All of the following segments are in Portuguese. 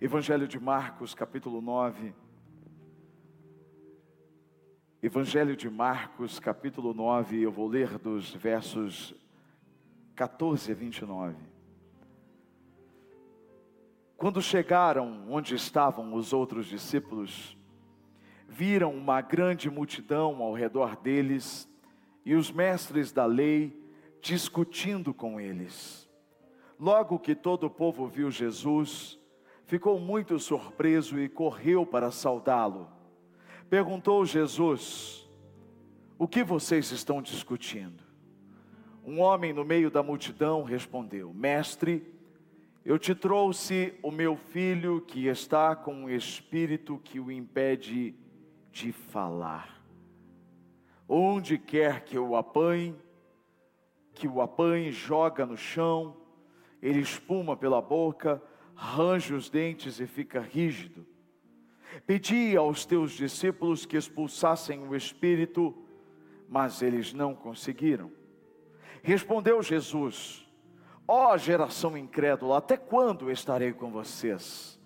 Evangelho de Marcos, capítulo 9. Evangelho de Marcos, capítulo 9, eu vou ler dos versos 14 a 29. Quando chegaram onde estavam os outros discípulos, viram uma grande multidão ao redor deles e os mestres da lei discutindo com eles. Logo que todo o povo viu Jesus, ficou muito surpreso e correu para saudá-lo. Perguntou Jesus: O que vocês estão discutindo? Um homem no meio da multidão respondeu: Mestre, eu te trouxe o meu filho que está com um espírito que o impede de falar. Onde quer que o apanhe, que o apanhe, joga no chão, ele espuma pela boca, range os dentes e fica rígido. Pedi aos teus discípulos que expulsassem o espírito, mas eles não conseguiram. Respondeu Jesus: Ó oh, geração incrédula, até quando estarei com vocês?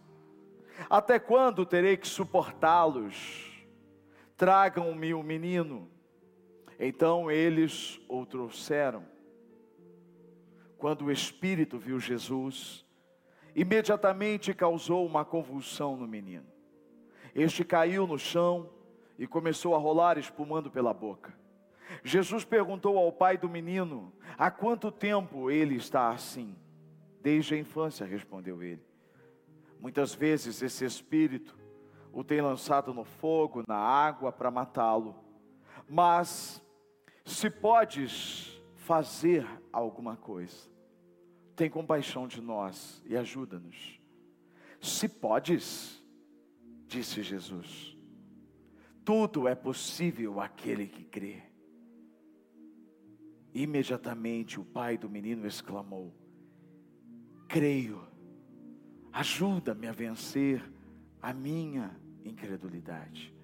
Até quando terei que suportá-los? Tragam-me o menino. Então eles o trouxeram. Quando o espírito viu Jesus, imediatamente causou uma convulsão no menino. Este caiu no chão e começou a rolar, espumando pela boca. Jesus perguntou ao pai do menino: Há quanto tempo ele está assim? Desde a infância, respondeu ele. Muitas vezes esse espírito o tem lançado no fogo, na água para matá-lo. Mas se podes fazer alguma coisa, tem compaixão de nós e ajuda-nos. Se podes, disse Jesus, tudo é possível aquele que crê. Imediatamente o pai do menino exclamou: Creio, ajuda-me a vencer a minha incredulidade.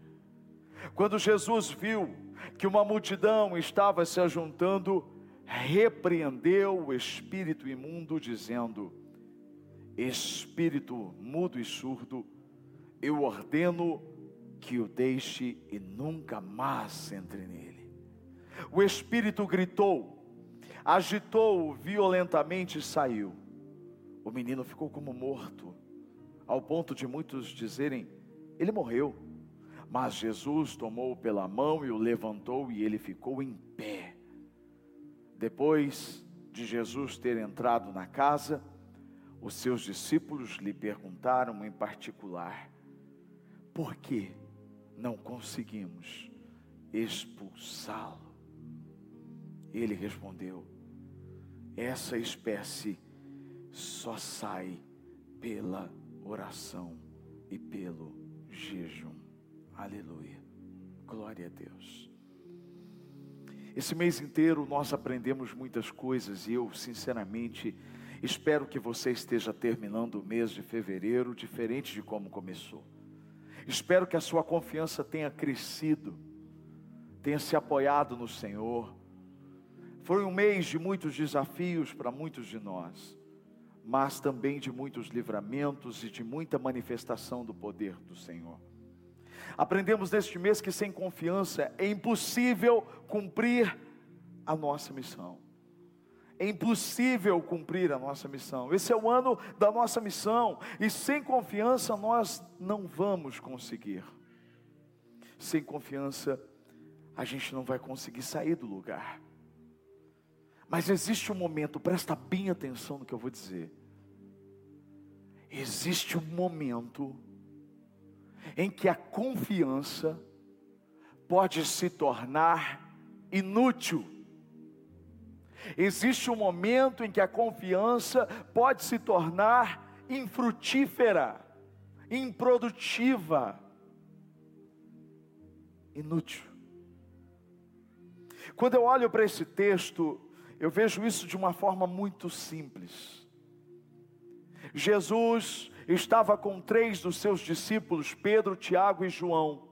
Quando Jesus viu que uma multidão estava se ajuntando, repreendeu o espírito imundo, dizendo: Espírito mudo e surdo, eu ordeno que o deixe e nunca mais entre nele. O espírito gritou, agitou-o violentamente e saiu. O menino ficou como morto ao ponto de muitos dizerem: ele morreu. Mas Jesus tomou-o pela mão e o levantou, e ele ficou em pé. Depois de Jesus ter entrado na casa, os seus discípulos lhe perguntaram em particular: por que não conseguimos expulsá-lo? Ele respondeu: essa espécie só sai pela oração e pelo jejum. Aleluia. Glória a Deus. Esse mês inteiro nós aprendemos muitas coisas e eu, sinceramente, espero que você esteja terminando o mês de fevereiro diferente de como começou. Espero que a sua confiança tenha crescido, tenha se apoiado no Senhor. Foi um mês de muitos desafios para muitos de nós mas também de muitos livramentos e de muita manifestação do poder do Senhor. Aprendemos neste mês que sem confiança é impossível cumprir a nossa missão. É impossível cumprir a nossa missão. Esse é o ano da nossa missão e sem confiança nós não vamos conseguir. Sem confiança a gente não vai conseguir sair do lugar. Mas existe um momento, presta bem atenção no que eu vou dizer. Existe um momento em que a confiança pode se tornar inútil. Existe um momento em que a confiança pode se tornar infrutífera, improdutiva, inútil. Quando eu olho para esse texto, eu vejo isso de uma forma muito simples. Jesus estava com três dos seus discípulos, Pedro, Tiago e João.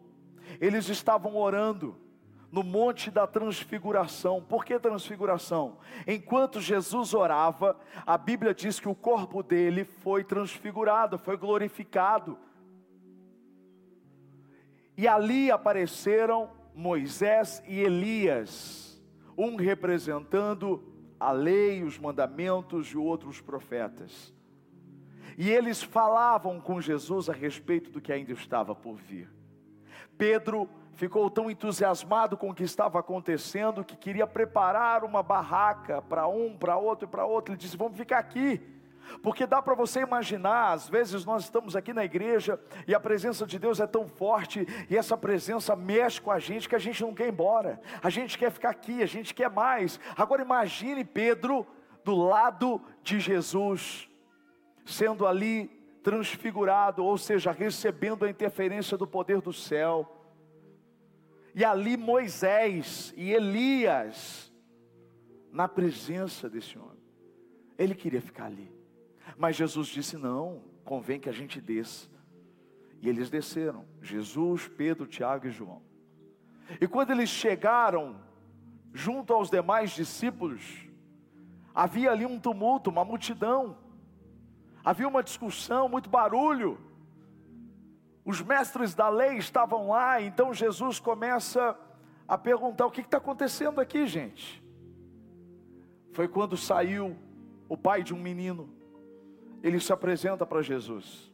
Eles estavam orando, no Monte da Transfiguração. Por que transfiguração? Enquanto Jesus orava, a Bíblia diz que o corpo dele foi transfigurado, foi glorificado. E ali apareceram Moisés e Elias, um representando a lei, os mandamentos e outros profetas. E eles falavam com Jesus a respeito do que ainda estava por vir. Pedro ficou tão entusiasmado com o que estava acontecendo que queria preparar uma barraca para um, para outro e para outro. Ele disse: Vamos ficar aqui. Porque dá para você imaginar, às vezes nós estamos aqui na igreja e a presença de Deus é tão forte e essa presença mexe com a gente que a gente não quer ir embora, a gente quer ficar aqui, a gente quer mais. Agora imagine Pedro do lado de Jesus, sendo ali transfigurado, ou seja, recebendo a interferência do poder do céu. E ali Moisés e Elias, na presença desse homem, ele queria ficar ali, mas Jesus disse: não, convém que a gente desça. E eles desceram, Jesus, Pedro, Tiago e João. E quando eles chegaram junto aos demais discípulos, havia ali um tumulto, uma multidão, havia uma discussão, muito barulho. Os mestres da lei estavam lá, então Jesus começa a perguntar: o que está acontecendo aqui, gente? Foi quando saiu o pai de um menino, ele se apresenta para Jesus,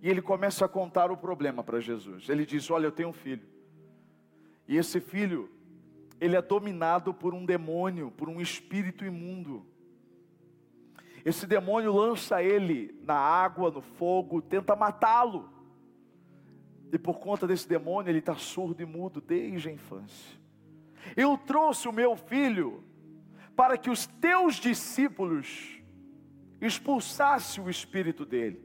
e ele começa a contar o problema para Jesus. Ele diz: Olha, eu tenho um filho, e esse filho, ele é dominado por um demônio, por um espírito imundo. Esse demônio lança ele na água, no fogo, tenta matá-lo. E por conta desse demônio, ele está surdo e mudo desde a infância. Eu trouxe o meu filho para que os teus discípulos expulsassem o espírito dele,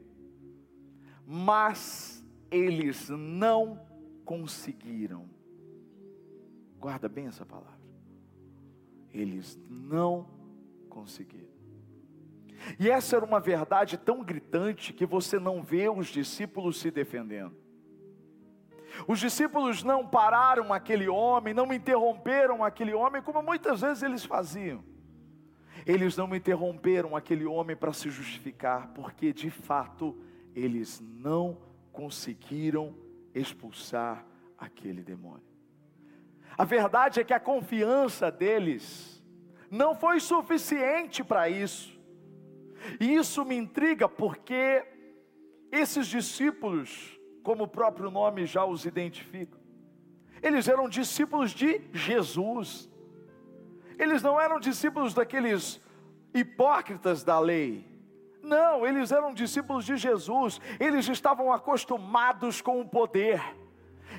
mas eles não conseguiram. Guarda bem essa palavra. Eles não conseguiram. E essa era uma verdade tão gritante que você não vê os discípulos se defendendo. Os discípulos não pararam aquele homem, não interromperam aquele homem, como muitas vezes eles faziam. Eles não interromperam aquele homem para se justificar, porque de fato eles não conseguiram expulsar aquele demônio. A verdade é que a confiança deles não foi suficiente para isso. E isso me intriga porque esses discípulos como o próprio nome já os identifica. Eles eram discípulos de Jesus. Eles não eram discípulos daqueles hipócritas da lei. Não, eles eram discípulos de Jesus. Eles estavam acostumados com o poder.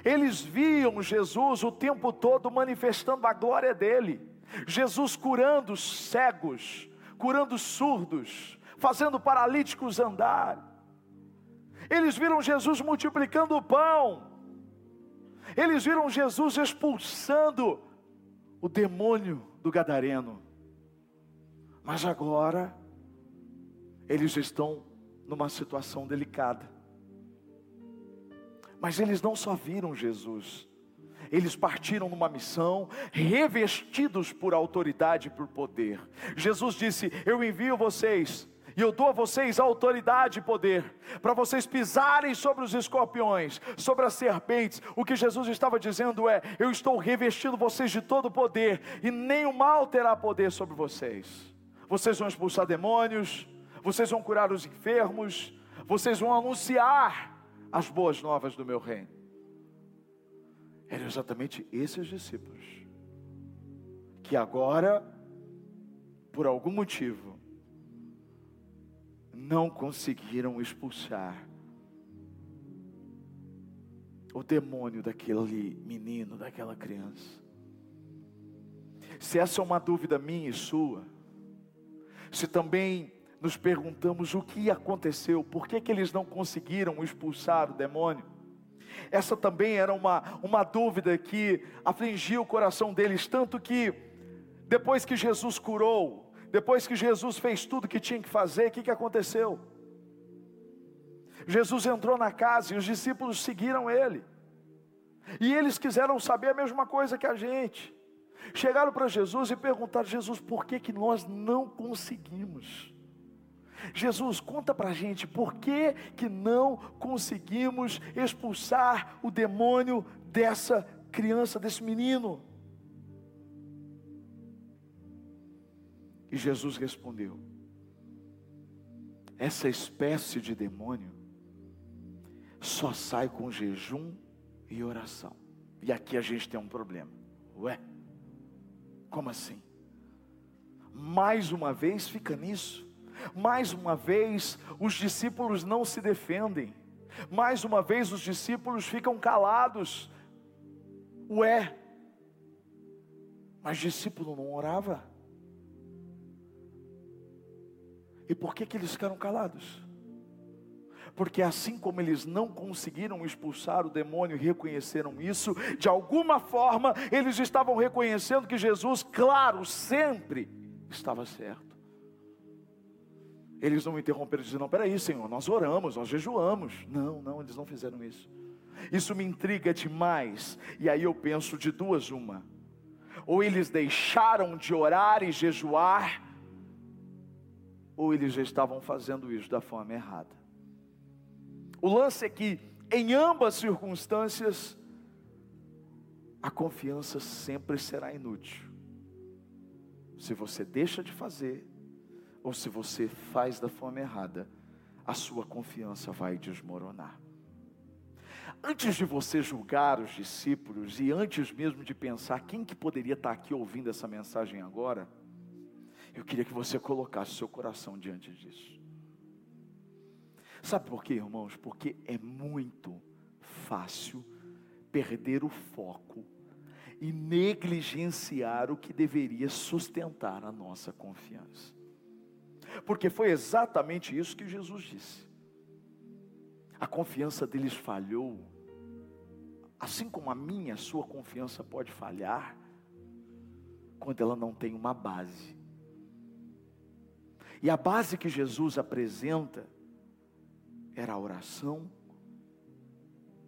Eles viam Jesus o tempo todo manifestando a glória dele. Jesus curando cegos, curando surdos, fazendo paralíticos andar. Eles viram Jesus multiplicando o pão. Eles viram Jesus expulsando o demônio do gadareno. Mas agora eles estão numa situação delicada. Mas eles não só viram Jesus, eles partiram numa missão, revestidos por autoridade e por poder. Jesus disse: Eu envio vocês e eu dou a vocês autoridade e poder, para vocês pisarem sobre os escorpiões, sobre as serpentes. O que Jesus estava dizendo é: Eu estou revestindo vocês de todo poder, e o mal terá poder sobre vocês. Vocês vão expulsar demônios, vocês vão curar os enfermos, vocês vão anunciar as boas novas do meu reino. Eram exatamente esses discípulos que agora, por algum motivo, não conseguiram expulsar o demônio daquele menino, daquela criança. Se essa é uma dúvida minha e sua, se também nos perguntamos o que aconteceu, por que, que eles não conseguiram expulsar o demônio, essa também era uma, uma dúvida que afligia o coração deles, tanto que depois que Jesus curou depois que Jesus fez tudo que tinha que fazer, o que, que aconteceu? Jesus entrou na casa e os discípulos seguiram ele. E eles quiseram saber a mesma coisa que a gente. Chegaram para Jesus e perguntaram: Jesus, por que, que nós não conseguimos? Jesus, conta para a gente por que, que não conseguimos expulsar o demônio dessa criança, desse menino. E Jesus respondeu: essa espécie de demônio só sai com jejum e oração. E aqui a gente tem um problema. Ué, como assim? Mais uma vez fica nisso. Mais uma vez os discípulos não se defendem. Mais uma vez os discípulos ficam calados. Ué, mas discípulo não orava? E por que, que eles ficaram calados? Porque assim como eles não conseguiram expulsar o demônio e reconheceram isso, de alguma forma eles estavam reconhecendo que Jesus, claro, sempre estava certo. Eles não interromperam e disseram: Não, peraí, Senhor, nós oramos, nós jejuamos. Não, não, eles não fizeram isso. Isso me intriga demais. E aí eu penso de duas, uma. Ou eles deixaram de orar e jejuar, ou eles já estavam fazendo isso da forma errada. O lance é que, em ambas circunstâncias, a confiança sempre será inútil. Se você deixa de fazer, ou se você faz da forma errada, a sua confiança vai desmoronar. Antes de você julgar os discípulos e antes mesmo de pensar quem que poderia estar aqui ouvindo essa mensagem agora, eu queria que você colocasse seu coração diante disso. Sabe por quê, irmãos? Porque é muito fácil perder o foco e negligenciar o que deveria sustentar a nossa confiança. Porque foi exatamente isso que Jesus disse. A confiança deles falhou, assim como a minha, a sua confiança pode falhar, quando ela não tem uma base. E a base que Jesus apresenta era a oração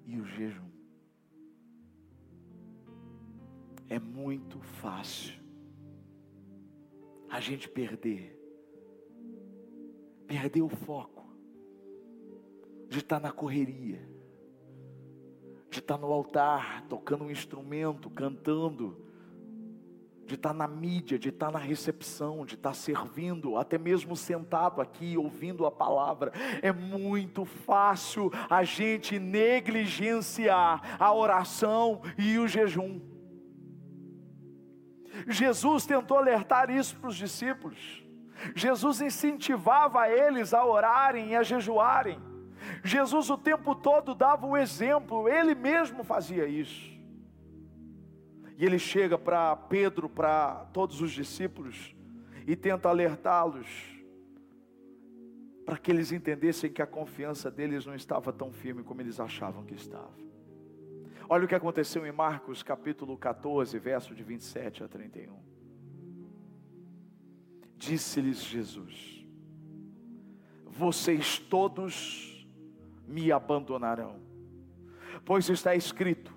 e o jejum. É muito fácil a gente perder, perder o foco de estar na correria, de estar no altar, tocando um instrumento, cantando, de estar na mídia, de estar na recepção, de estar servindo, até mesmo sentado aqui ouvindo a palavra. É muito fácil a gente negligenciar a oração e o jejum. Jesus tentou alertar isso para os discípulos. Jesus incentivava eles a orarem e a jejuarem. Jesus o tempo todo dava o exemplo, ele mesmo fazia isso. E ele chega para Pedro, para todos os discípulos, e tenta alertá-los, para que eles entendessem que a confiança deles não estava tão firme como eles achavam que estava. Olha o que aconteceu em Marcos capítulo 14, verso de 27 a 31. Disse-lhes Jesus: Vocês todos me abandonarão, pois está escrito: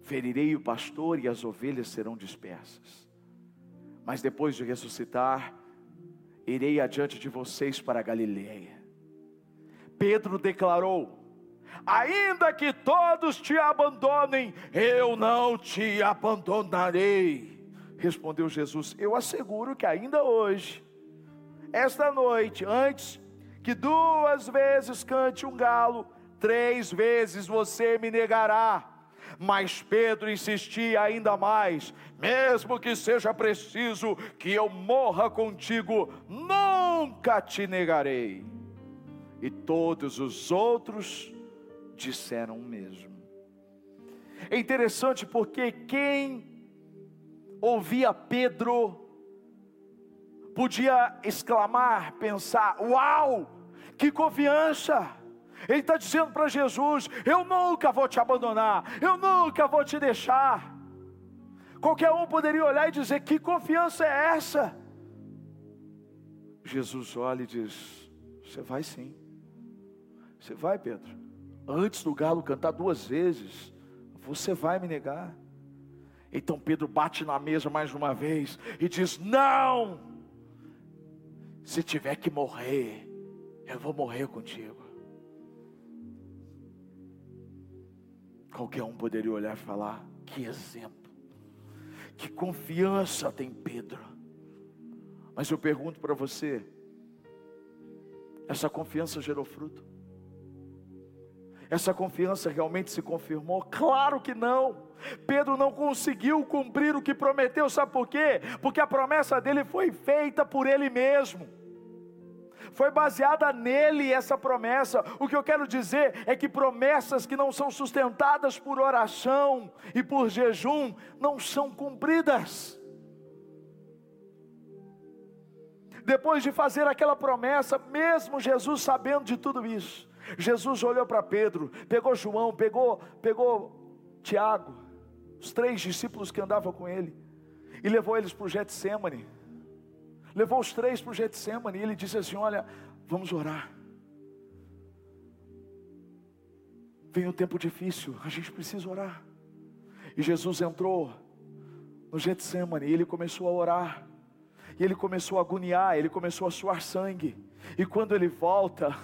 ferirei o pastor e as ovelhas serão dispersas. Mas depois de ressuscitar, irei adiante de vocês para Galileia. Pedro declarou: Ainda que todos te abandonem, eu não te abandonarei. Respondeu Jesus: Eu asseguro que ainda hoje, esta noite, antes que duas vezes cante um galo, três vezes você me negará. Mas Pedro insistia ainda mais: mesmo que seja preciso que eu morra contigo, nunca te negarei. E todos os outros disseram o mesmo. É interessante porque quem ouvia Pedro podia exclamar, pensar: Uau, que confiança! Ele está dizendo para Jesus: Eu nunca vou te abandonar, eu nunca vou te deixar. Qualquer um poderia olhar e dizer: Que confiança é essa? Jesus olha e diz: Você vai sim, você vai, Pedro. Antes do galo cantar duas vezes, Você vai me negar? Então Pedro bate na mesa mais uma vez e diz: Não! Se tiver que morrer, eu vou morrer contigo. Qualquer um poderia olhar e falar: Que exemplo, que confiança tem Pedro. Mas eu pergunto para você: essa confiança gerou fruto? Essa confiança realmente se confirmou? Claro que não. Pedro não conseguiu cumprir o que prometeu, sabe por quê? Porque a promessa dele foi feita por ele mesmo. Foi baseada nele essa promessa. O que eu quero dizer é que promessas que não são sustentadas por oração e por jejum não são cumpridas. Depois de fazer aquela promessa, mesmo Jesus sabendo de tudo isso, Jesus olhou para Pedro, pegou João, pegou, pegou Tiago, os três discípulos que andavam com ele, e levou eles para o Getsemane. Levou os três para o Getsemane e ele disse assim: Olha, vamos orar. Vem um tempo difícil, a gente precisa orar. E Jesus entrou no Getsemane e ele começou a orar. E ele começou a agoniar, ele começou a suar sangue. E quando ele volta,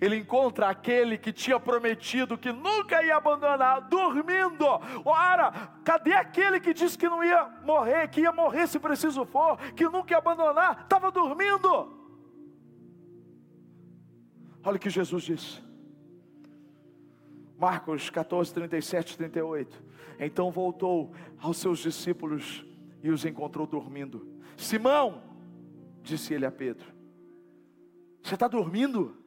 ele encontra aquele que tinha prometido que nunca ia abandonar, dormindo. Ora, cadê aquele que disse que não ia morrer, que ia morrer se preciso for, que nunca ia abandonar? Estava dormindo. Olha o que Jesus disse. Marcos 14, 37, 38. Então voltou aos seus discípulos e os encontrou dormindo. Simão, disse ele a Pedro, você está dormindo?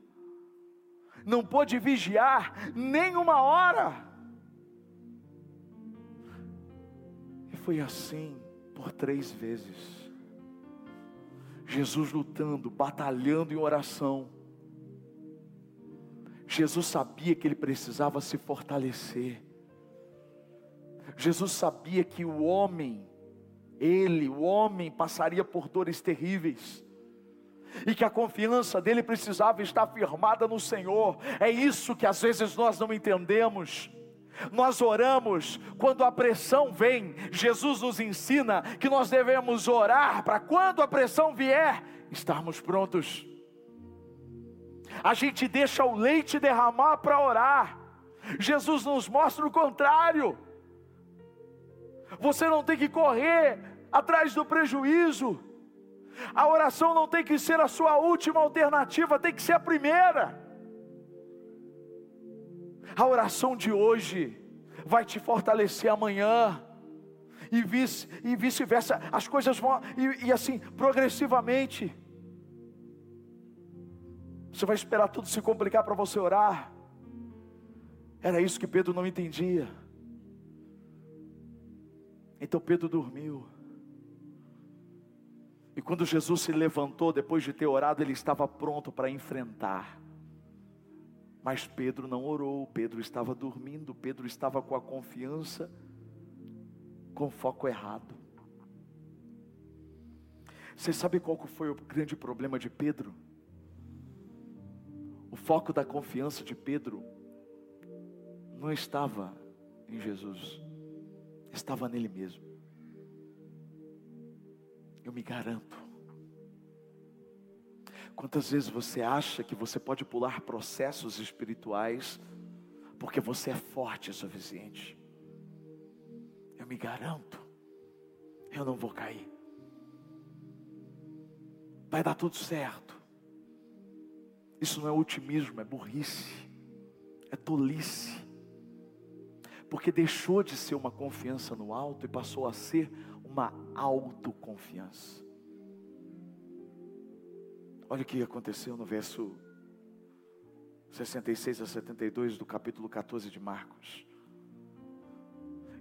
Não pôde vigiar nem uma hora. E foi assim por três vezes. Jesus lutando, batalhando em oração. Jesus sabia que ele precisava se fortalecer. Jesus sabia que o homem ele, o homem, passaria por dores terríveis. E que a confiança dele precisava estar firmada no Senhor. É isso que às vezes nós não entendemos. Nós oramos quando a pressão vem. Jesus nos ensina que nós devemos orar para quando a pressão vier, estarmos prontos. A gente deixa o leite derramar para orar. Jesus nos mostra o contrário. Você não tem que correr atrás do prejuízo. A oração não tem que ser a sua última alternativa, tem que ser a primeira. A oração de hoje vai te fortalecer amanhã. E, vice, vice-versa, as coisas vão, e, e assim, progressivamente. Você vai esperar tudo se complicar para você orar. Era isso que Pedro não entendia. Então Pedro dormiu. E quando Jesus se levantou, depois de ter orado, ele estava pronto para enfrentar. Mas Pedro não orou, Pedro estava dormindo, Pedro estava com a confiança, com foco errado. Você sabe qual foi o grande problema de Pedro? O foco da confiança de Pedro não estava em Jesus estava nele mesmo. Eu me garanto. Quantas vezes você acha que você pode pular processos espirituais porque você é forte o suficiente? Eu me garanto, eu não vou cair. Vai dar tudo certo. Isso não é otimismo, é burrice, é tolice porque deixou de ser uma confiança no alto e passou a ser uma autoconfiança. Olha o que aconteceu no verso 66 a 72 do capítulo 14 de Marcos.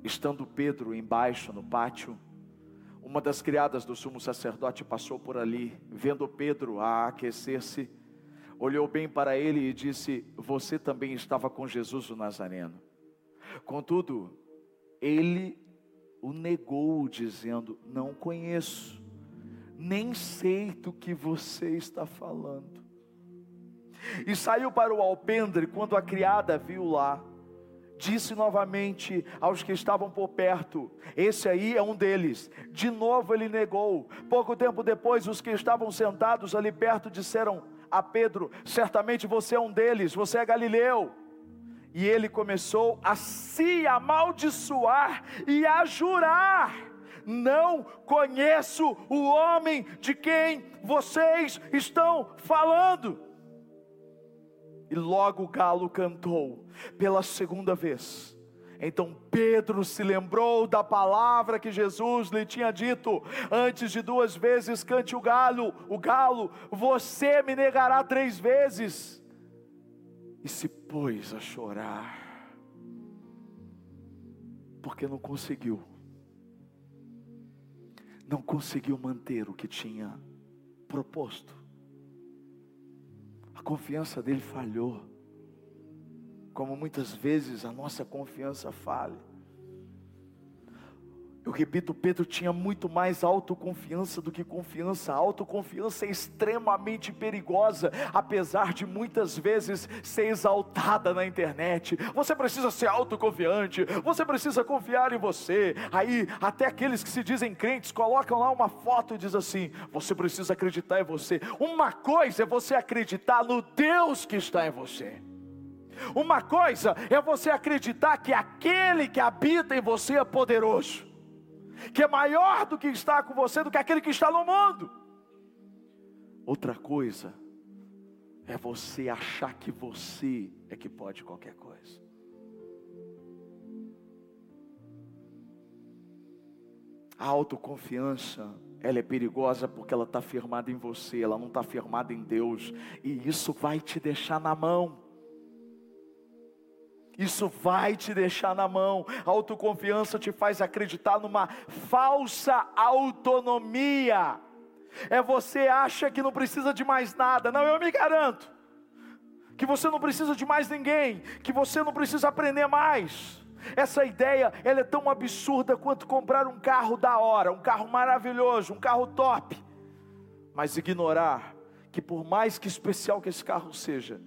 Estando Pedro embaixo no pátio, uma das criadas do sumo sacerdote passou por ali, vendo Pedro a aquecer-se, olhou bem para ele e disse: Você também estava com Jesus o Nazareno. Contudo, ele o negou, dizendo: Não conheço, nem sei do que você está falando. E saiu para o alpendre quando a criada viu lá disse novamente aos que estavam por perto: Esse aí é um deles. De novo ele negou. Pouco tempo depois, os que estavam sentados ali perto disseram a Pedro: Certamente você é um deles, você é Galileu. E ele começou a se amaldiçoar e a jurar: Não conheço o homem de quem vocês estão falando. E logo o galo cantou pela segunda vez. Então Pedro se lembrou da palavra que Jesus lhe tinha dito: antes de duas vezes cante o galo, o galo, você me negará três vezes. E se pôs a chorar, porque não conseguiu, não conseguiu manter o que tinha proposto confiança dele falhou. Como muitas vezes a nossa confiança falha. Eu repito, Pedro tinha muito mais autoconfiança do que confiança. A autoconfiança é extremamente perigosa, apesar de muitas vezes ser exaltada na internet. Você precisa ser autoconfiante, você precisa confiar em você. Aí, até aqueles que se dizem crentes colocam lá uma foto e diz assim: você precisa acreditar em você. Uma coisa é você acreditar no Deus que está em você. Uma coisa é você acreditar que aquele que habita em você é poderoso que é maior do que está com você, do que aquele que está no mundo. Outra coisa é você achar que você é que pode qualquer coisa. A autoconfiança, ela é perigosa porque ela está firmada em você, ela não está firmada em Deus, e isso vai te deixar na mão. Isso vai te deixar na mão. A autoconfiança te faz acreditar numa falsa autonomia. É você acha que não precisa de mais nada. Não, eu me garanto. Que você não precisa de mais ninguém, que você não precisa aprender mais. Essa ideia, ela é tão absurda quanto comprar um carro da hora, um carro maravilhoso, um carro top. Mas ignorar que por mais que especial que esse carro seja,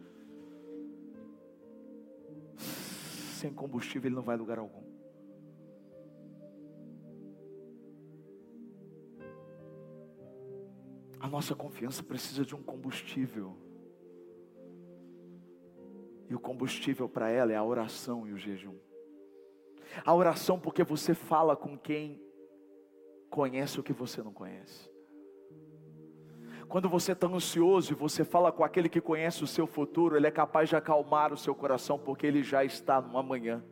sem combustível ele não vai a lugar algum. A nossa confiança precisa de um combustível. E o combustível para ela é a oração e o jejum. A oração porque você fala com quem conhece o que você não conhece. Quando você está ansioso e você fala com aquele que conhece o seu futuro, ele é capaz de acalmar o seu coração, porque ele já está no amanhã.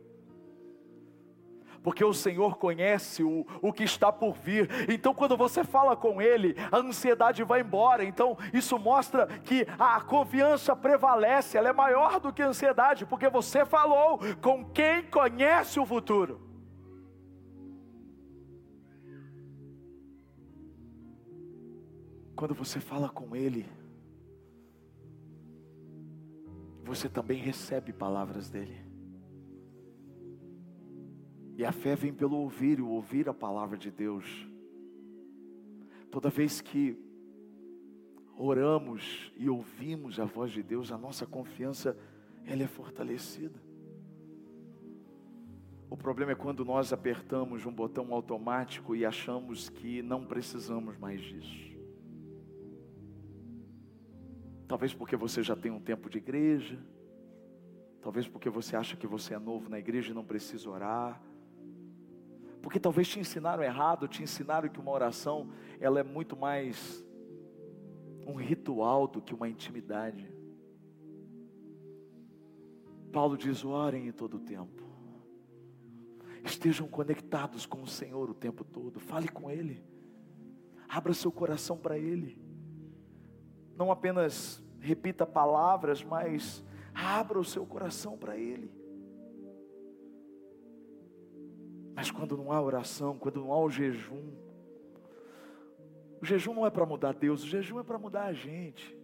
Porque o Senhor conhece o, o que está por vir, então quando você fala com Ele, a ansiedade vai embora. Então isso mostra que a confiança prevalece, ela é maior do que a ansiedade, porque você falou com quem conhece o futuro. Quando você fala com Ele, você também recebe palavras dEle. E a fé vem pelo ouvir, o ouvir a palavra de Deus. Toda vez que oramos e ouvimos a voz de Deus, a nossa confiança ela é fortalecida. O problema é quando nós apertamos um botão automático e achamos que não precisamos mais disso. Talvez porque você já tem um tempo de igreja. Talvez porque você acha que você é novo na igreja e não precisa orar. Porque talvez te ensinaram errado, te ensinaram que uma oração ela é muito mais um ritual do que uma intimidade. Paulo diz: orem em todo o tempo. Estejam conectados com o Senhor o tempo todo. Fale com Ele. Abra seu coração para Ele não apenas repita palavras, mas abra o seu coração para Ele. Mas quando não há oração, quando não há o jejum, o jejum não é para mudar Deus, o jejum é para mudar a gente.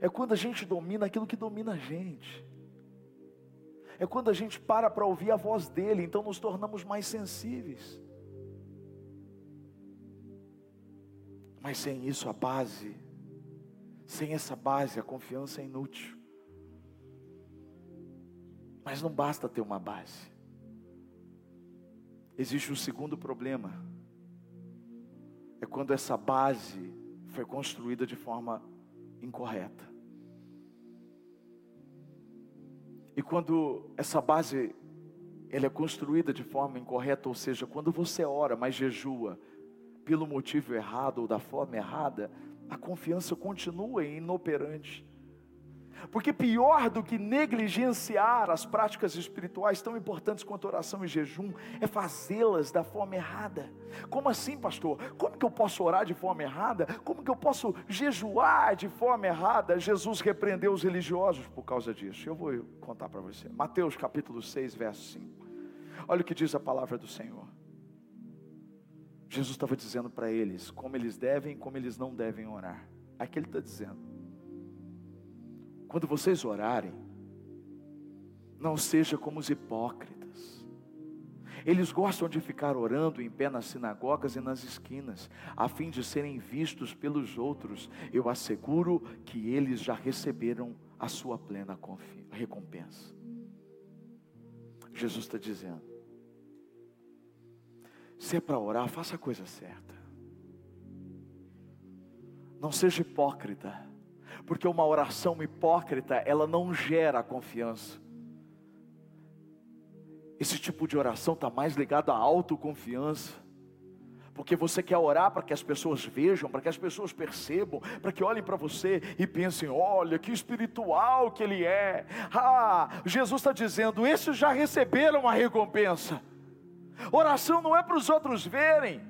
É quando a gente domina aquilo que domina a gente. É quando a gente para para ouvir a voz dele, então nos tornamos mais sensíveis. Mas sem isso, a base sem essa base, a confiança é inútil. Mas não basta ter uma base. Existe um segundo problema. É quando essa base foi construída de forma incorreta. E quando essa base ela é construída de forma incorreta, ou seja, quando você ora, mas jejua pelo motivo errado ou da forma errada, a confiança continua inoperante. Porque pior do que negligenciar as práticas espirituais tão importantes quanto oração e jejum é fazê-las da forma errada. Como assim, pastor? Como que eu posso orar de forma errada? Como que eu posso jejuar de forma errada? Jesus repreendeu os religiosos por causa disso. Eu vou contar para você. Mateus capítulo 6, verso 5. Olha o que diz a palavra do Senhor. Jesus estava dizendo para eles como eles devem e como eles não devem orar. Aqui ele está dizendo quando vocês orarem, não seja como os hipócritas. Eles gostam de ficar orando em pé nas sinagogas e nas esquinas, a fim de serem vistos pelos outros. Eu asseguro que eles já receberam a sua plena recompensa. Jesus está dizendo: se é para orar, faça a coisa certa. Não seja hipócrita porque uma oração hipócrita, ela não gera confiança. Esse tipo de oração está mais ligado à autoconfiança. Porque você quer orar para que as pessoas vejam, para que as pessoas percebam, para que olhem para você e pensem: olha que espiritual que ele é. Ah, Jesus está dizendo: esses já receberam a recompensa. Oração não é para os outros verem,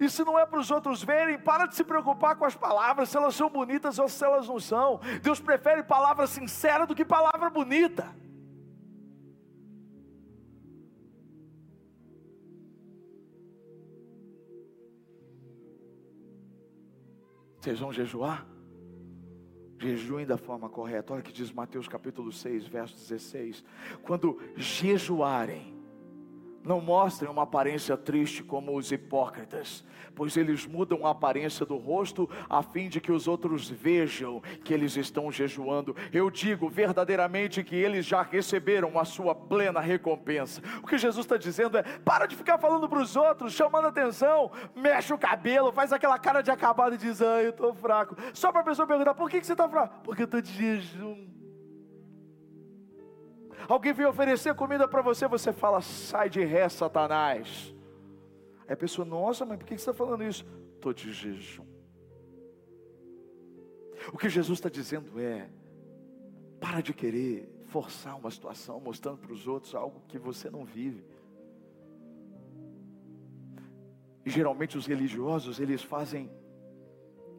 e se não é para os outros verem, para de se preocupar com as palavras, se elas são bonitas ou se elas não são. Deus prefere palavra sincera do que palavra bonita. Vocês vão jejuar? Jejuem da forma correta. Olha que diz Mateus capítulo 6, verso 16. Quando jejuarem, não mostrem uma aparência triste como os hipócritas, pois eles mudam a aparência do rosto a fim de que os outros vejam que eles estão jejuando. Eu digo verdadeiramente que eles já receberam a sua plena recompensa. O que Jesus está dizendo é: para de ficar falando para os outros, chamando atenção, mexe o cabelo, faz aquela cara de acabado e diz: ai, eu estou fraco. Só para a pessoa perguntar: por que, que você está fraco? Porque eu estou de jejum. Alguém vem oferecer comida para você, você fala, sai de ré, Satanás. Aí a pessoa, nossa, mas por que você está falando isso? Estou de jejum. O que Jesus está dizendo é: para de querer forçar uma situação, mostrando para os outros algo que você não vive. E geralmente os religiosos, eles fazem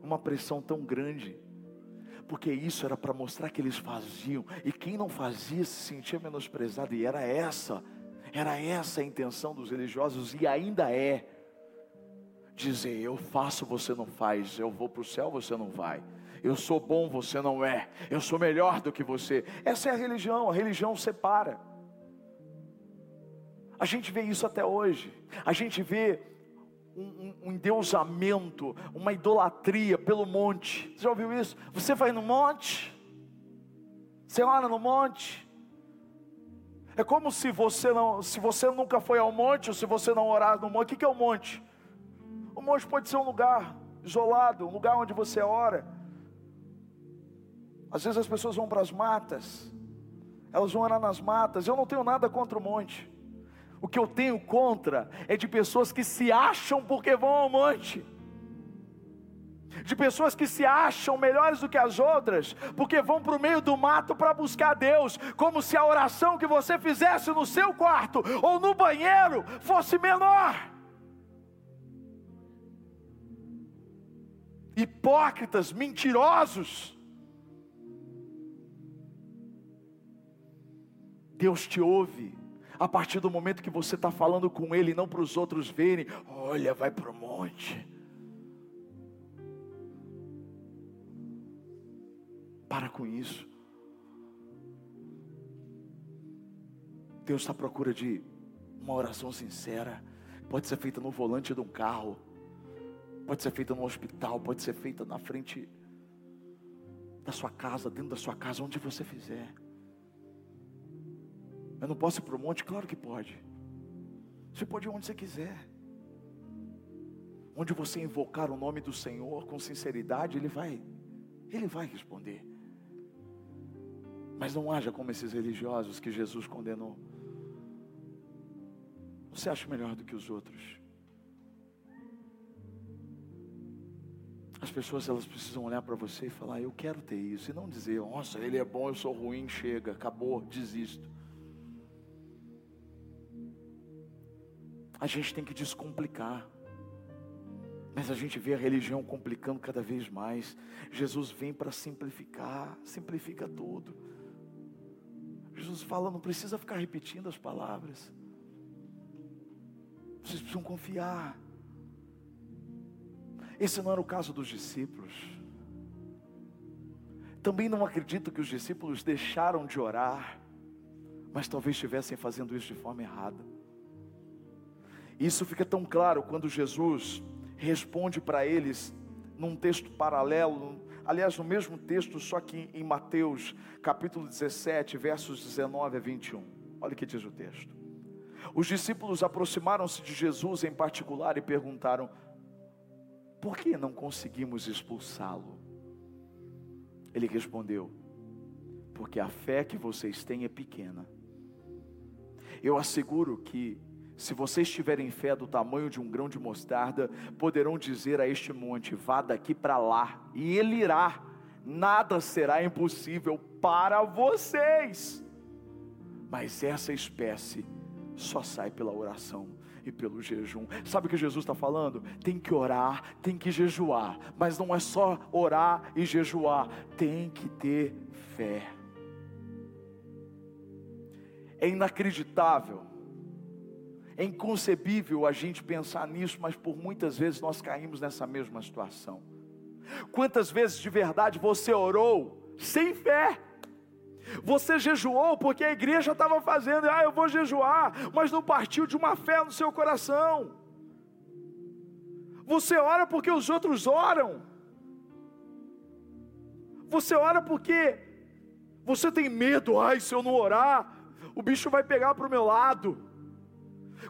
uma pressão tão grande porque isso era para mostrar que eles faziam, e quem não fazia se sentia menosprezado, e era essa, era essa a intenção dos religiosos, e ainda é, dizer: eu faço, você não faz, eu vou para o céu, você não vai. Eu sou bom, você não é. Eu sou melhor do que você. Essa é a religião, a religião separa. A gente vê isso até hoje. A gente vê um, um, endeusamento, uma idolatria pelo monte. Você já ouviu isso? Você vai no monte, você ora no monte. É como se você não, se você nunca foi ao monte, ou se você não orar no monte. O que é o monte? O monte pode ser um lugar isolado, um lugar onde você ora. Às vezes as pessoas vão para as matas, elas vão orar nas matas. Eu não tenho nada contra o monte. O que eu tenho contra é de pessoas que se acham porque vão ao monte. De pessoas que se acham melhores do que as outras, porque vão para o meio do mato para buscar Deus, como se a oração que você fizesse no seu quarto ou no banheiro fosse menor. Hipócritas, mentirosos. Deus te ouve a partir do momento que você está falando com Ele, não para os outros verem, olha, vai para o monte. Para com isso. Deus está à procura de uma oração sincera. Pode ser feita no volante de um carro, pode ser feita no hospital, pode ser feita na frente da sua casa, dentro da sua casa, onde você fizer. Eu não posso ir para o monte? Claro que pode. Você pode ir onde você quiser. Onde você invocar o nome do Senhor com sinceridade, Ele vai, Ele vai responder. Mas não haja como esses religiosos que Jesus condenou. Você acha melhor do que os outros. As pessoas elas precisam olhar para você e falar: Eu quero ter isso, e não dizer: Nossa, ele é bom, eu sou ruim, chega, acabou, desisto. A gente tem que descomplicar. Mas a gente vê a religião complicando cada vez mais. Jesus vem para simplificar, simplifica tudo. Jesus fala, não precisa ficar repetindo as palavras. Vocês precisam confiar. Esse não era o caso dos discípulos. Também não acredito que os discípulos deixaram de orar, mas talvez estivessem fazendo isso de forma errada. Isso fica tão claro quando Jesus responde para eles num texto paralelo, aliás, no mesmo texto, só que em Mateus, capítulo 17, versos 19 a 21. Olha o que diz o texto. Os discípulos aproximaram-se de Jesus em particular e perguntaram: Por que não conseguimos expulsá-lo? Ele respondeu: Porque a fé que vocês têm é pequena. Eu asseguro que, se vocês tiverem fé do tamanho de um grão de mostarda, poderão dizer a este monte: Vá daqui para lá, e ele irá. Nada será impossível para vocês. Mas essa espécie só sai pela oração e pelo jejum. Sabe o que Jesus está falando? Tem que orar, tem que jejuar, mas não é só orar e jejuar, tem que ter fé. É inacreditável, é inconcebível a gente pensar nisso, mas por muitas vezes nós caímos nessa mesma situação. Quantas vezes de verdade você orou sem fé? Você jejuou porque a igreja estava fazendo, ah, eu vou jejuar, mas não partiu de uma fé no seu coração. Você ora porque os outros oram. Você ora porque você tem medo, ai, se eu não orar, o bicho vai pegar para o meu lado.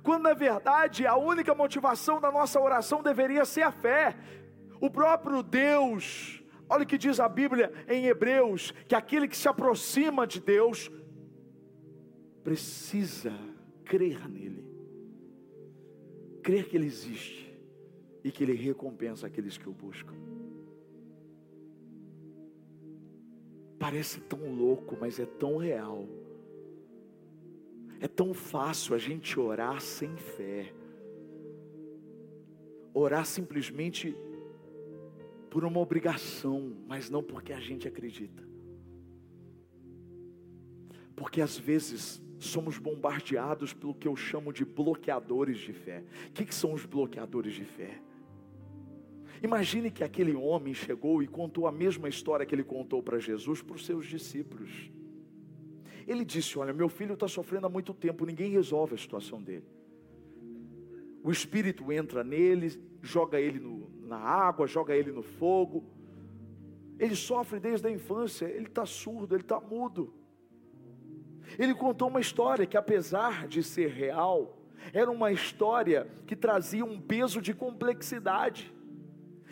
Quando na verdade a única motivação da nossa oração deveria ser a fé. O próprio Deus Olha o que diz a Bíblia em Hebreus: que aquele que se aproxima de Deus precisa crer nele, crer que Ele existe e que Ele recompensa aqueles que o buscam. Parece tão louco, mas é tão real. É tão fácil a gente orar sem fé. Orar simplesmente por uma obrigação, mas não porque a gente acredita. Porque às vezes somos bombardeados pelo que eu chamo de bloqueadores de fé. O que, que são os bloqueadores de fé? Imagine que aquele homem chegou e contou a mesma história que ele contou para Jesus para os seus discípulos. Ele disse: Olha, meu filho está sofrendo há muito tempo, ninguém resolve a situação dele. O espírito entra nele, joga ele no, na água, joga ele no fogo. Ele sofre desde a infância, ele está surdo, ele está mudo. Ele contou uma história que, apesar de ser real, era uma história que trazia um peso de complexidade.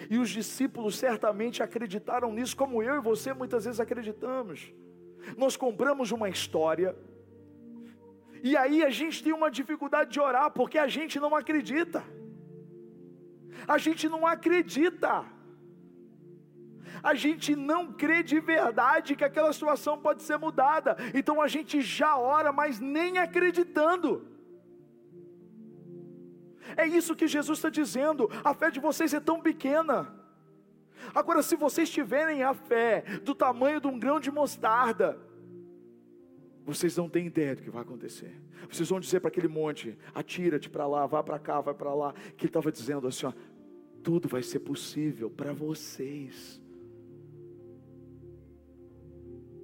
E os discípulos certamente acreditaram nisso, como eu e você muitas vezes acreditamos. Nós compramos uma história, e aí a gente tem uma dificuldade de orar, porque a gente não acredita a gente não acredita. A gente não crê de verdade que aquela situação pode ser mudada. Então a gente já ora, mas nem acreditando. É isso que Jesus está dizendo. A fé de vocês é tão pequena. Agora, se vocês tiverem a fé do tamanho de um grão de mostarda, vocês não têm ideia do que vai acontecer. Vocês vão dizer para aquele monte: atira-te para lá, vá para cá, vai para lá. Que ele estava dizendo assim: ó, tudo vai ser possível para vocês.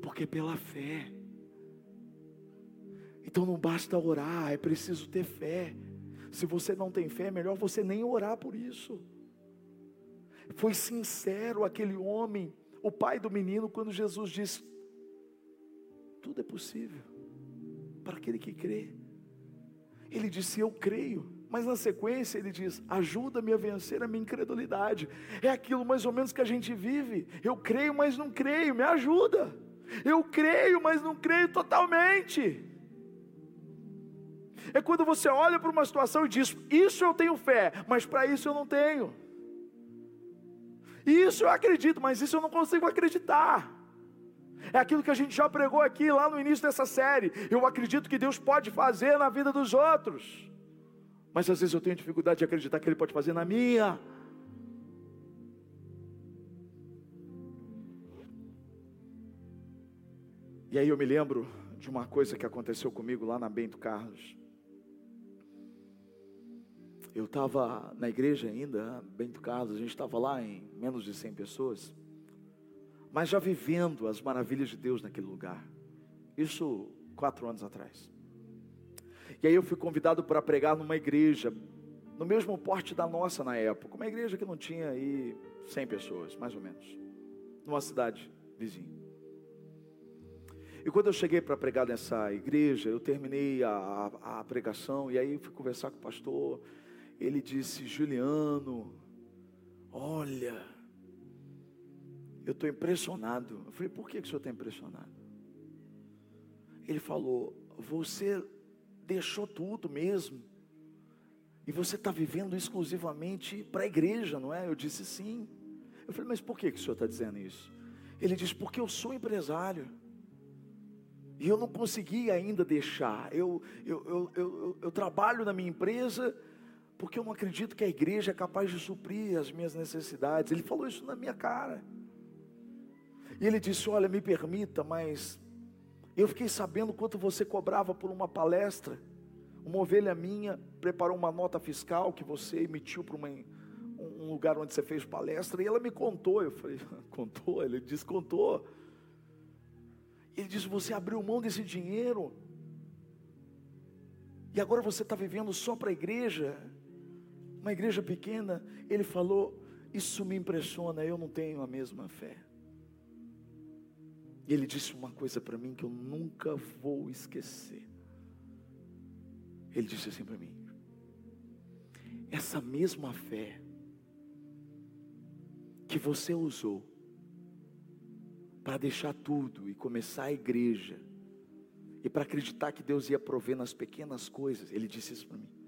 Porque pela fé. Então não basta orar, é preciso ter fé. Se você não tem fé, é melhor você nem orar por isso. Foi sincero aquele homem, o pai do menino, quando Jesus disse: Tudo é possível. para aquele que crê. Ele disse: Eu creio. Mas na sequência ele diz: Ajuda-me a vencer a minha incredulidade. É aquilo mais ou menos que a gente vive. Eu creio, mas não creio. Me ajuda. Eu creio, mas não creio totalmente. É quando você olha para uma situação e diz: Isso eu tenho fé, mas para isso eu não tenho. Isso eu acredito, mas isso eu não consigo acreditar. É aquilo que a gente já pregou aqui lá no início dessa série. Eu acredito que Deus pode fazer na vida dos outros, mas às vezes eu tenho dificuldade de acreditar que Ele pode fazer na minha. E aí eu me lembro de uma coisa que aconteceu comigo lá na Bento Carlos. Eu estava na igreja ainda, Bento Carlos, a gente estava lá em menos de 100 pessoas, mas já vivendo as maravilhas de Deus naquele lugar. Isso quatro anos atrás. E aí eu fui convidado para pregar numa igreja, no mesmo porte da nossa na época, uma igreja que não tinha aí 100 pessoas, mais ou menos, numa cidade vizinha. E quando eu cheguei para pregar nessa igreja, eu terminei a, a, a pregação e aí fui conversar com o pastor ele disse: Juliano, olha, eu estou impressionado. Eu falei: por que, que o senhor está impressionado? Ele falou: você deixou tudo mesmo, e você está vivendo exclusivamente para a igreja, não é? Eu disse: sim. Eu falei: mas por que, que o senhor está dizendo isso? Ele disse: porque eu sou empresário. E eu não consegui ainda deixar. Eu, eu, eu, eu, eu trabalho na minha empresa porque eu não acredito que a igreja é capaz de suprir as minhas necessidades. Ele falou isso na minha cara. E ele disse: Olha, me permita, mas eu fiquei sabendo quanto você cobrava por uma palestra. Uma ovelha minha preparou uma nota fiscal que você emitiu para um lugar onde você fez palestra, e ela me contou. Eu falei: Contou? Ele disse: Contou. Ele disse: Você abriu mão desse dinheiro, e agora você está vivendo só para a igreja uma igreja pequena, ele falou: Isso me impressiona, eu não tenho a mesma fé. E ele disse uma coisa para mim que eu nunca vou esquecer. Ele disse assim para mim: Essa mesma fé que você usou para deixar tudo e começar a igreja, e para acreditar que Deus ia prover nas pequenas coisas, ele disse isso para mim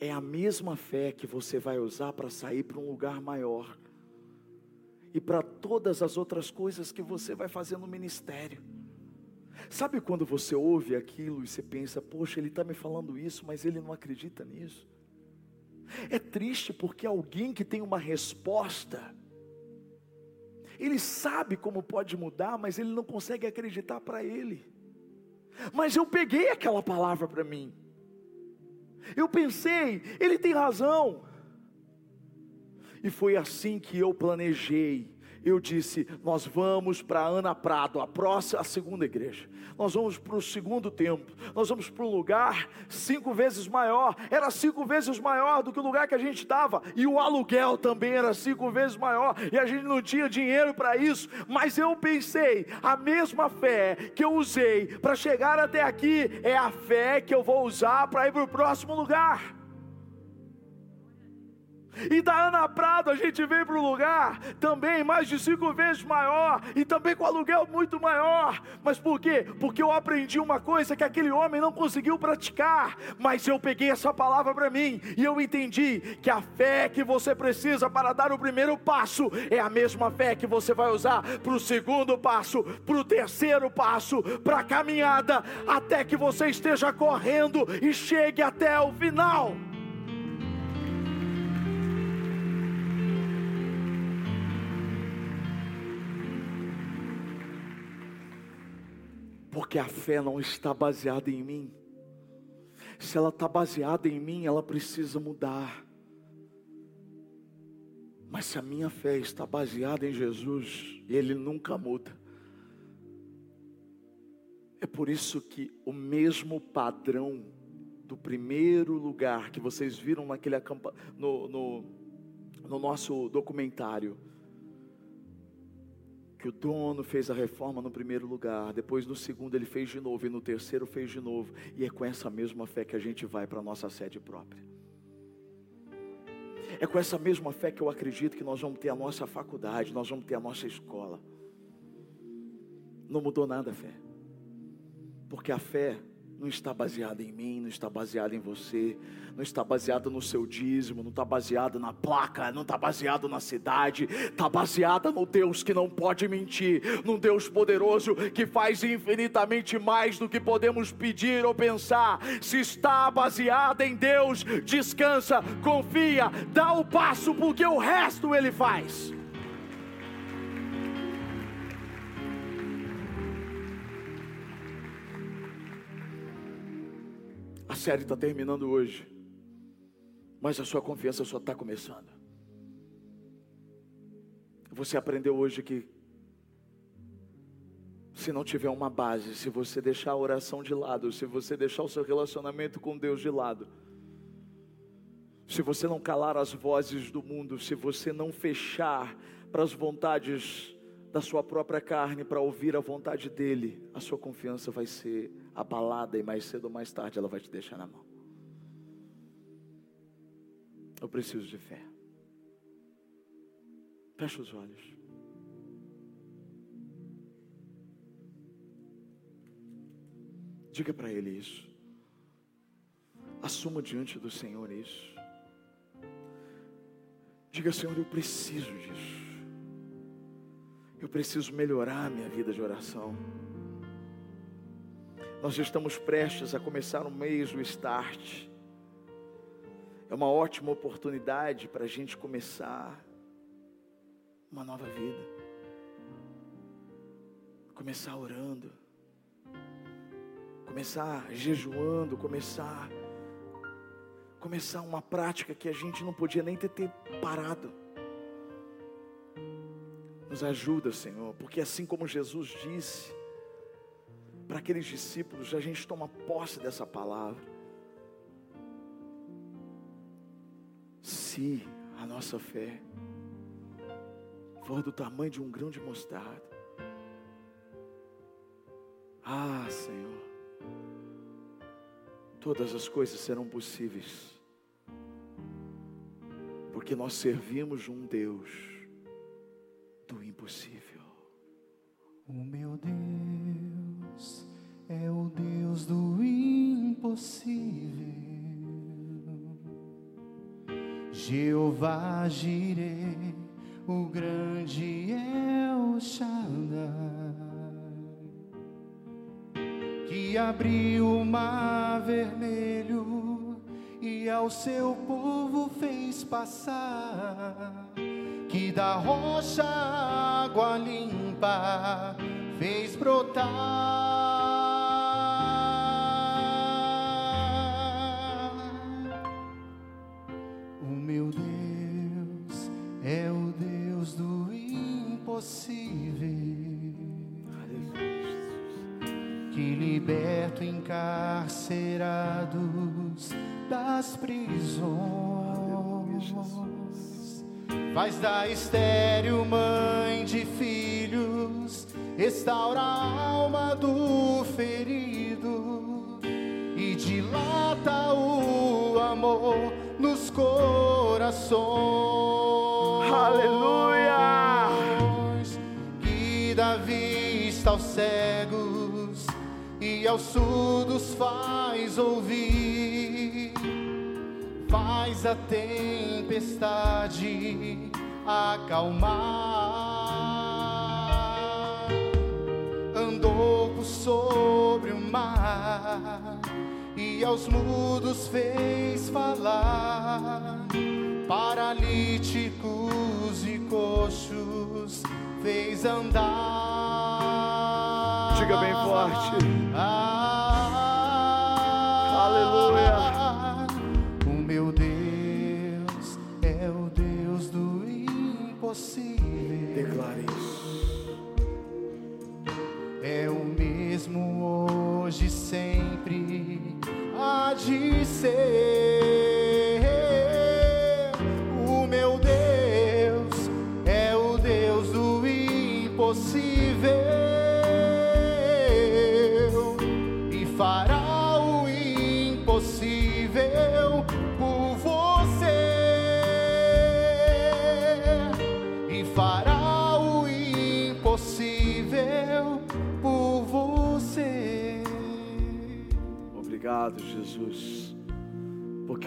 é a mesma fé que você vai usar para sair para um lugar maior e para todas as outras coisas que você vai fazer no ministério. Sabe quando você ouve aquilo e você pensa, poxa, ele está me falando isso, mas ele não acredita nisso? É triste porque alguém que tem uma resposta, ele sabe como pode mudar, mas ele não consegue acreditar para ele. Mas eu peguei aquela palavra para mim. Eu pensei, ele tem razão. E foi assim que eu planejei. Eu disse: nós vamos para Ana Prado, a próxima, a segunda igreja. Nós vamos para o segundo templo. Nós vamos para um lugar cinco vezes maior. Era cinco vezes maior do que o lugar que a gente estava. E o aluguel também era cinco vezes maior. E a gente não tinha dinheiro para isso. Mas eu pensei: a mesma fé que eu usei para chegar até aqui é a fé que eu vou usar para ir para o próximo lugar. E da Ana Prado a gente veio para um lugar também mais de cinco vezes maior e também com aluguel muito maior. Mas por quê? Porque eu aprendi uma coisa que aquele homem não conseguiu praticar. Mas eu peguei essa palavra para mim e eu entendi que a fé que você precisa para dar o primeiro passo é a mesma fé que você vai usar para o segundo passo, para o terceiro passo, para a caminhada, até que você esteja correndo e chegue até o final. Porque a fé não está baseada em mim. Se ela está baseada em mim, ela precisa mudar. Mas se a minha fé está baseada em Jesus, Ele nunca muda. É por isso que o mesmo padrão do primeiro lugar que vocês viram naquele no, no, no nosso documentário, que o dono fez a reforma no primeiro lugar, depois no segundo ele fez de novo, e no terceiro fez de novo, e é com essa mesma fé que a gente vai para a nossa sede própria. É com essa mesma fé que eu acredito que nós vamos ter a nossa faculdade, nós vamos ter a nossa escola. Não mudou nada a fé, porque a fé não está baseada em mim, não está baseada em você, não está baseada no seu dízimo, não está baseada na placa, não está baseada na cidade, está baseada no Deus que não pode mentir, num Deus poderoso que faz infinitamente mais do que podemos pedir ou pensar. Se está baseada em Deus, descansa, confia, dá o passo, porque o resto Ele faz. Série está terminando hoje, mas a sua confiança só está começando. Você aprendeu hoje que, se não tiver uma base, se você deixar a oração de lado, se você deixar o seu relacionamento com Deus de lado, se você não calar as vozes do mundo, se você não fechar para as vontades da sua própria carne para ouvir a vontade dele, a sua confiança vai ser abalada e mais cedo ou mais tarde ela vai te deixar na mão. Eu preciso de fé. Feche os olhos. Diga para ele isso. Assuma diante do Senhor isso. Diga, Senhor, eu preciso disso. Eu preciso melhorar minha vida de oração. Nós estamos prestes a começar um mês do Start. É uma ótima oportunidade para a gente começar uma nova vida. Começar orando. Começar jejuando, começar começar uma prática que a gente não podia nem ter, ter parado. Nos ajuda, Senhor, porque assim como Jesus disse para aqueles discípulos, a gente toma posse dessa palavra. Se a nossa fé for do tamanho de um grão de mostarda, ah, Senhor, todas as coisas serão possíveis, porque nós servimos um Deus do impossível. O meu Deus é o Deus do impossível. Jeová Jireh, o grande é o Shaddai, que abriu o mar vermelho e ao seu povo fez passar da rocha água limpa fez brotar. O meu Deus é o Deus do impossível, que liberta encarcerados das prisões Faz da estéreo mãe de filhos, restaura a alma do ferido e dilata o amor nos corações. Aleluia! Que dá vista aos cegos e aos surdos faz ouvir faz a tempestade acalmar. Andou sobre o mar e aos mudos fez falar. Paralíticos e coxos fez andar. Diga bem forte. Ah,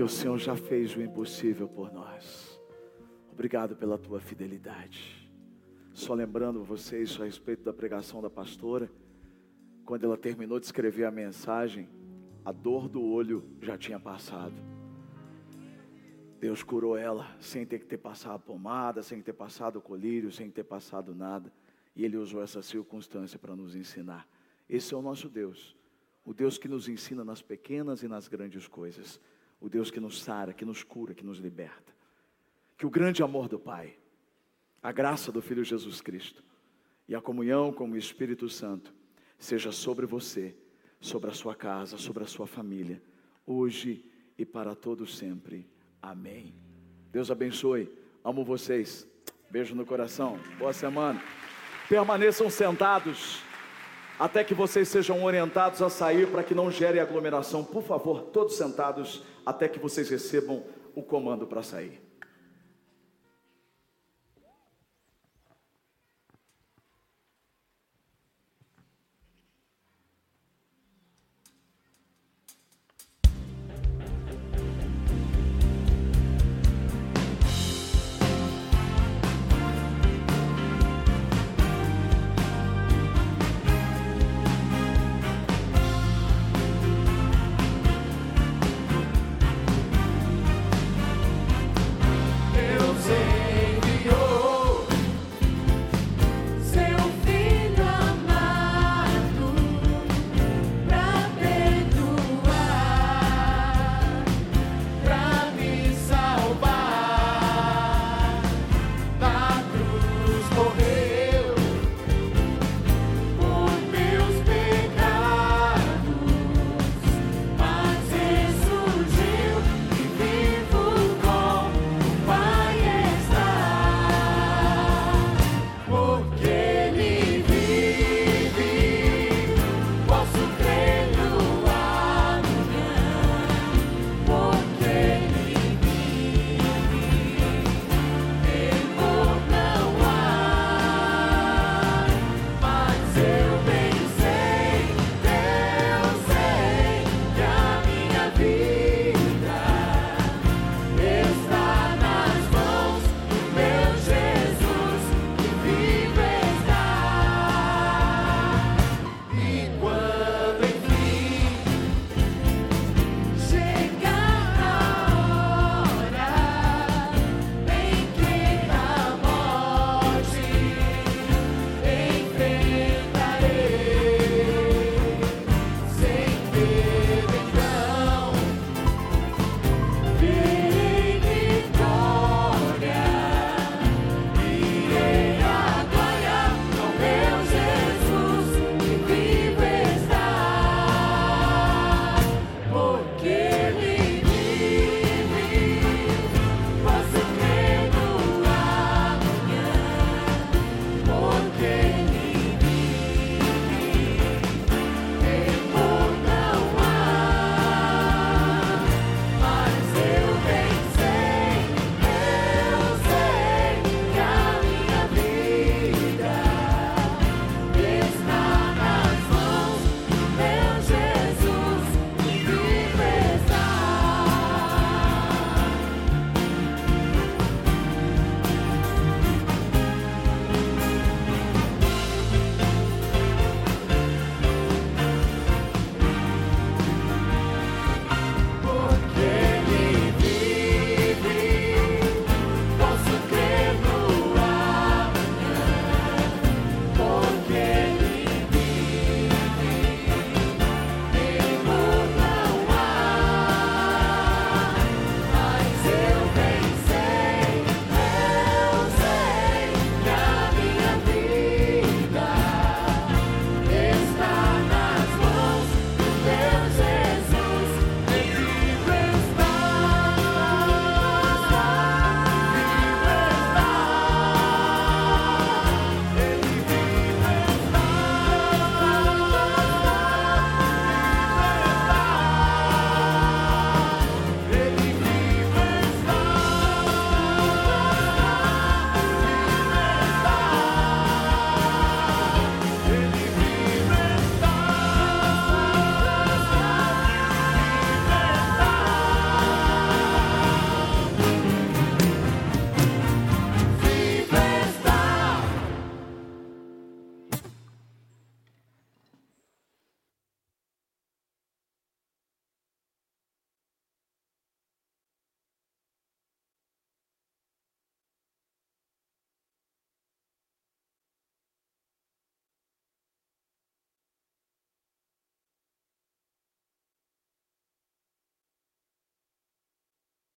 porque o Senhor já fez o impossível por nós. Obrigado pela tua fidelidade. Só lembrando vocês a respeito da pregação da pastora, quando ela terminou de escrever a mensagem, a dor do olho já tinha passado. Deus curou ela sem ter que ter passado pomada, sem ter passado colírio, sem ter passado nada. E Ele usou essa circunstância para nos ensinar. Esse é o nosso Deus. O Deus que nos ensina nas pequenas e nas grandes coisas. O Deus que nos sara, que nos cura, que nos liberta. Que o grande amor do Pai, a graça do Filho Jesus Cristo e a comunhão com o Espírito Santo seja sobre você, sobre a sua casa, sobre a sua família, hoje e para todo sempre. Amém. Deus abençoe. Amo vocês. Beijo no coração. Boa semana. Permaneçam sentados até que vocês sejam orientados a sair para que não gere aglomeração. Por favor, todos sentados até que vocês recebam o comando para sair.